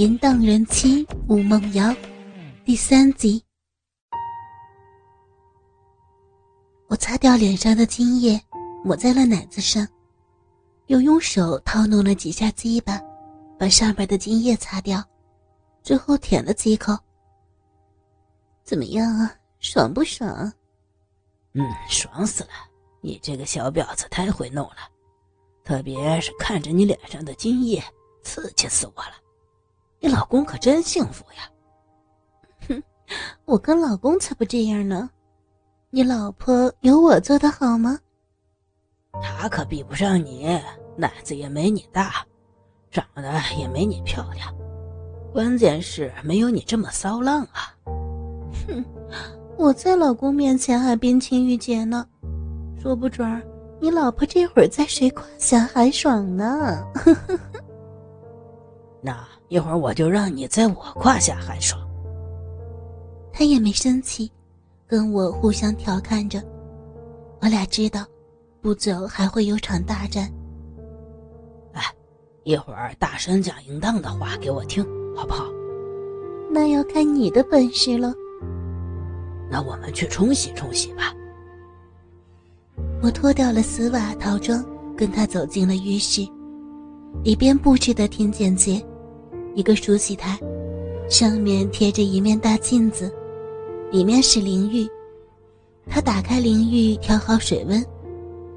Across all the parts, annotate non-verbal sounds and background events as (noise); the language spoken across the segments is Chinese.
淫荡人妻吴梦瑶，第三集。我擦掉脸上的精液，抹在了奶子上，又用手掏弄了几下鸡巴，把上边的精液擦掉，最后舔了几口。怎么样啊？爽不爽？嗯，爽死了！你这个小婊子太会弄了，特别是看着你脸上的精液，刺激死我了。你老公可真幸福呀！哼，我跟老公才不这样呢。你老婆有我做的好吗？他可比不上你，奶子也没你大，长得也没你漂亮，关键是没有你这么骚浪啊！哼，我在老公面前还冰清玉洁呢，说不准你老婆这会儿在谁胯下还爽呢？(laughs) 那一会儿我就让你在我胯下寒爽。他也没生气，跟我互相调侃着。我俩知道，不久还会有场大战。哎，一会儿大声讲淫荡的话给我听，好不好？那要看你的本事了。那我们去冲洗冲洗吧。我脱掉了丝袜套装，跟他走进了浴室，里边布置的挺简洁。一个梳洗台，上面贴着一面大镜子，里面是淋浴。他打开淋浴，调好水温，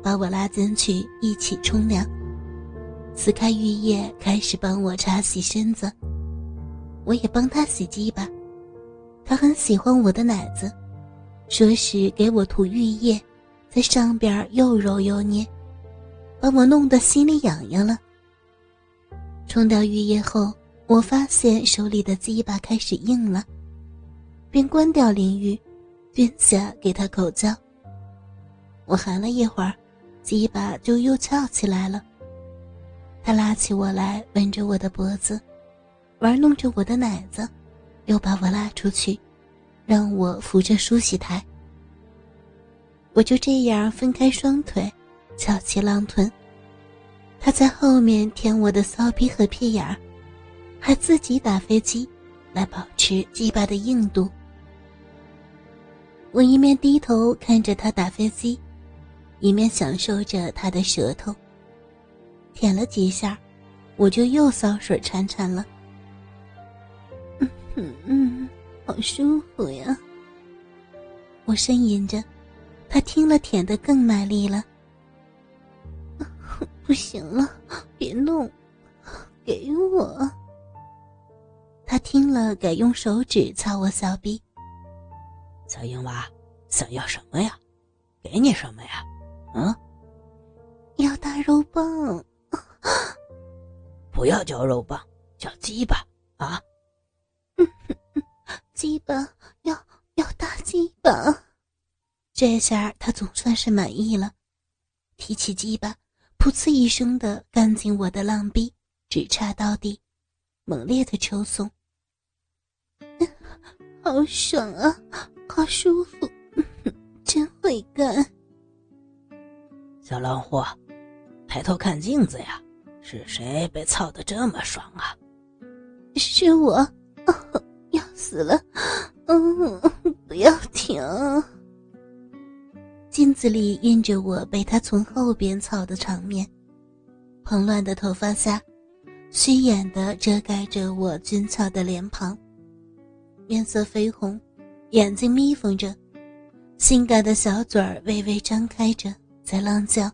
把我拉进去一起冲凉。撕开浴液，开始帮我擦洗身子。我也帮他洗鸡巴。他很喜欢我的奶子，说是给我涂浴液，在上边又揉又捏，把我弄得心里痒痒了。冲掉浴液后。我发现手里的鸡巴开始硬了，便关掉淋浴，蹲下给他口交。我含了一会儿，鸡巴就又翘起来了。他拉起我来，吻着我的脖子，玩弄着我的奶子，又把我拉出去，让我扶着梳洗台。我就这样分开双腿，翘起浪臀。他在后面舔我的骚逼和屁眼儿。还自己打飞机，来保持鸡巴的硬度。我一面低头看着他打飞机，一面享受着他的舌头。舔了几下，我就又骚水潺潺了。嗯 (laughs) 嗯嗯，好舒服呀！我呻吟着，他听了舔得更卖力了。(laughs) 不行了，别弄，给我。他听了，改用手指擦我小臂。小英娃，想要什么呀？给你什么呀？嗯？要大肉棒。不要叫肉棒，叫鸡巴啊！鸡巴要要大鸡巴。这下他总算是满意了，提起鸡巴，噗呲一声的干进我的浪逼，直插到底，猛烈的抽送。好爽啊，好舒服，真会干。小老虎，抬头看镜子呀，是谁被操的这么爽啊？是我，要死了，嗯，不要停。镜子里映着我被他从后边操的场面，蓬乱的头发下，虚掩的遮盖着我俊俏的脸庞。面色绯红，眼睛眯缝着，性感的小嘴儿微微张开着，在浪叫，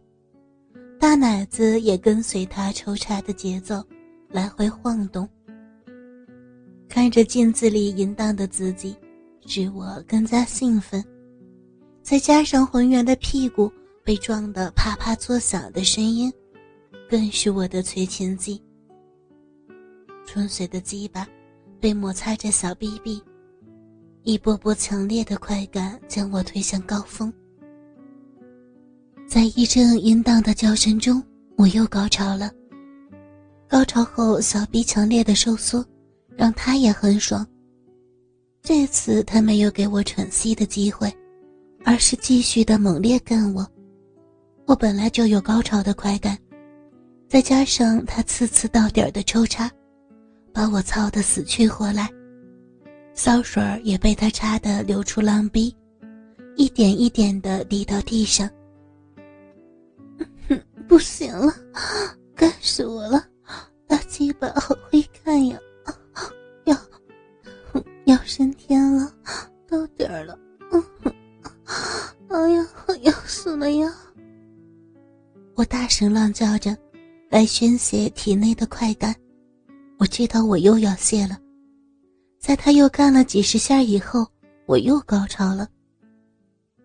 大奶子也跟随他抽插的节奏来回晃动。看着镜子里淫荡的自己，使我更加兴奋，再加上浑圆的屁股被撞得啪啪作响的声音，更是我的催情剂。纯水的鸡巴。被摩擦着小臂臂，一波波强烈的快感将我推向高峰。在一阵淫荡的叫声中，我又高潮了。高潮后，小臂强烈的收缩，让他也很爽。这次他没有给我喘息的机会，而是继续的猛烈干我。我本来就有高潮的快感，再加上他次次到点的抽插。把我操得死去活来，骚水也被他插得流出浪逼，一点一点的滴到地上。(laughs) 不行了，干死我了！大鸡巴好会看呀，要要升天了，到点儿了，哎呀，要死了呀！我大声浪叫着，来宣泄体内的快感。我知道我又要泄了，在他又干了几十下以后，我又高潮了。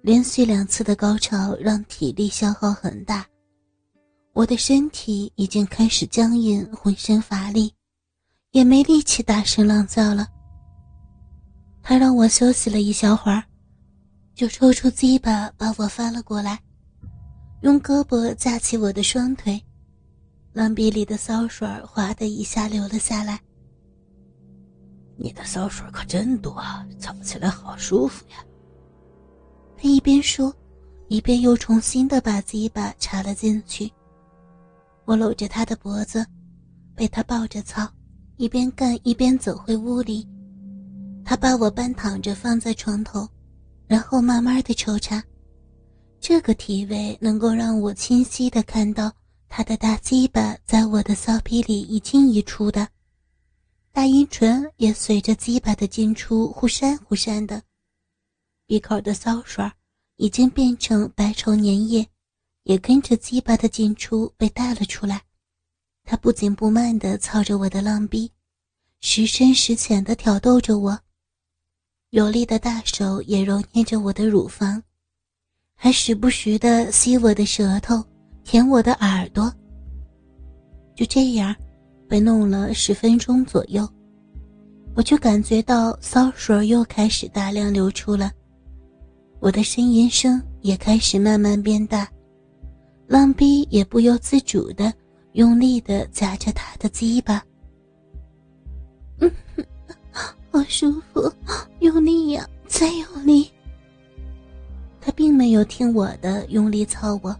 连续两次的高潮让体力消耗很大，我的身体已经开始僵硬，浑身乏力，也没力气大声浪叫了。他让我休息了一小会儿，就抽出鸡巴把我翻了过来，用胳膊架起我的双腿。浪鼻里的骚水哗的一下流了下来。你的骚水可真多，操起来好舒服呀。他一边说，一边又重新的把鸡巴插了进去。我搂着他的脖子，被他抱着操，一边干一边走回屋里。他把我半躺着放在床头，然后慢慢的抽插。这个体位能够让我清晰的看到。他的大鸡巴在我的骚逼里一进一出的，大阴唇也随着鸡巴的进出忽闪忽闪的，鼻口的骚水已经变成白稠粘液，也跟着鸡巴的进出被带了出来。他不紧不慢地操着我的浪逼，时深时浅地挑逗着我，有力的大手也揉捏着我的乳房，还时不时地吸我的舌头。舔我的耳朵，就这样，被弄了十分钟左右，我就感觉到骚水又开始大量流出了，我的呻吟声也开始慢慢变大，浪逼也不由自主的用力的夹着他的鸡巴，嗯，(laughs) 好舒服，用力呀，再用力。他并没有听我的，用力操我。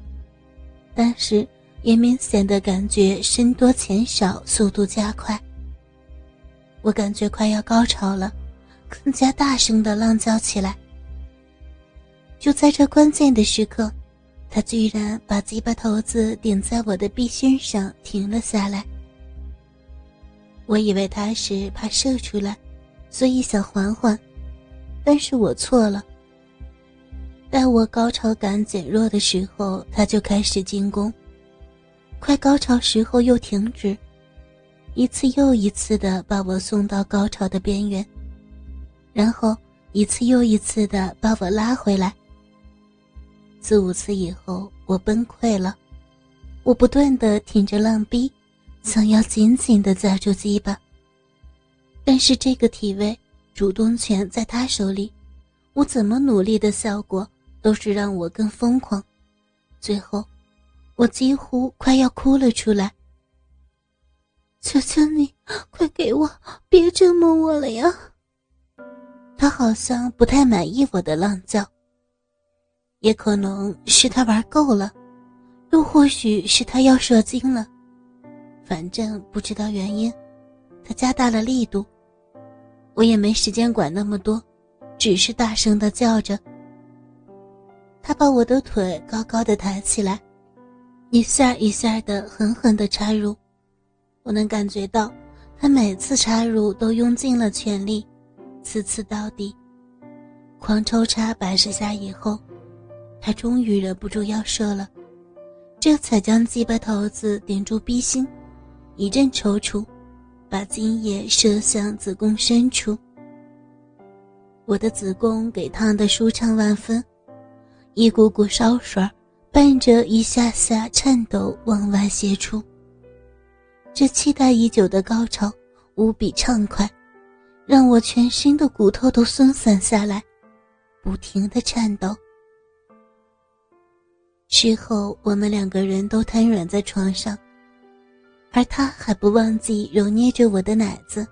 但是也明显的感觉深多浅少，速度加快。我感觉快要高潮了，更加大声的浪叫起来。就在这关键的时刻，他居然把鸡巴头子顶在我的臂心上，停了下来。我以为他是怕射出来，所以想缓缓，但是我错了。待我高潮感减弱的时候，他就开始进攻。快高潮时候又停止，一次又一次的把我送到高潮的边缘，然后一次又一次的把我拉回来。四五次以后，我崩溃了，我不断的挺着浪逼，想要紧紧的抓住鸡巴。但是这个体位，主动权在他手里，我怎么努力的效果？都是让我更疯狂，最后，我几乎快要哭了出来。求求你，快给我，别折磨我了呀！他好像不太满意我的浪叫，也可能是他玩够了，又或许是他要射精了，反正不知道原因，他加大了力度。我也没时间管那么多，只是大声的叫着。他把我的腿高高的抬起来，一下一下的狠狠的插入，我能感觉到他每次插入都用尽了全力，次次到底，狂抽插百十下以后，他终于忍不住要射了，这才将鸡巴头子顶住逼心，一阵抽搐，把精液射向子宫深处，我的子宫给烫得舒畅万分。一股股烧水伴着一下下颤抖往外泄出。这期待已久的高潮无比畅快，让我全身的骨头都松散下来，不停的颤抖。事后，我们两个人都瘫软在床上，而他还不忘记揉捏着我的奶子。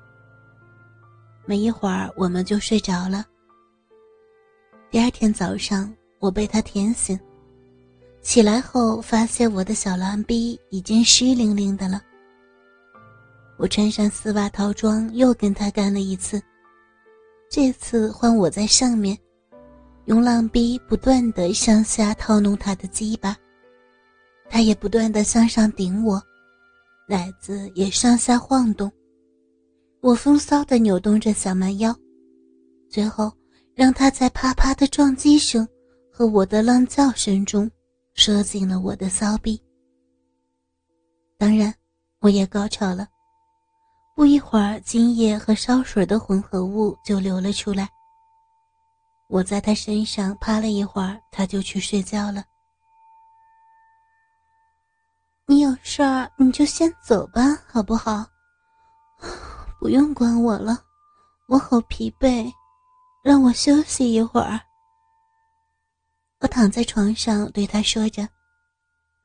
没一会儿，我们就睡着了。第二天早上。我被他舔醒，起来后发现我的小狼逼已经湿淋淋的了。我穿上丝袜套装，又跟他干了一次。这次换我在上面，用浪逼不断的向下套弄他的鸡巴，他也不断的向上顶我，奶子也上下晃动。我风骚的扭动着小蛮腰，最后让他在啪啪的撞击声和我的浪叫声中，射进了我的骚逼。当然，我也高潮了。不一会儿，精液和烧水的混合物就流了出来。我在他身上趴了一会儿，他就去睡觉了。你有事儿你就先走吧，好不好？(sighs) 不用管我了，我好疲惫，让我休息一会儿。我躺在床上对他说着：“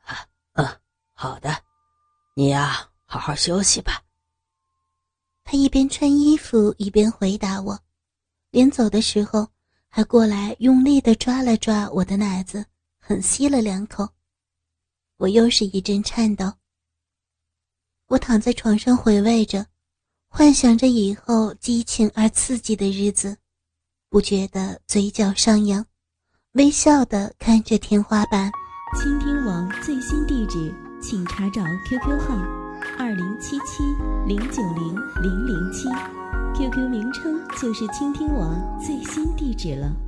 啊，嗯，好的。”你呀，好好休息吧。他一边穿衣服一边回答我，临走的时候还过来用力的抓了抓我的奶子，狠吸了两口。我又是一阵颤抖。我躺在床上回味着，幻想着以后激情而刺激的日子，不觉得嘴角上扬，微笑的看着天花板。倾听王最新地址。请查找 QQ 号二零七七零九零零零七，QQ 名称就是倾听王最新地址了。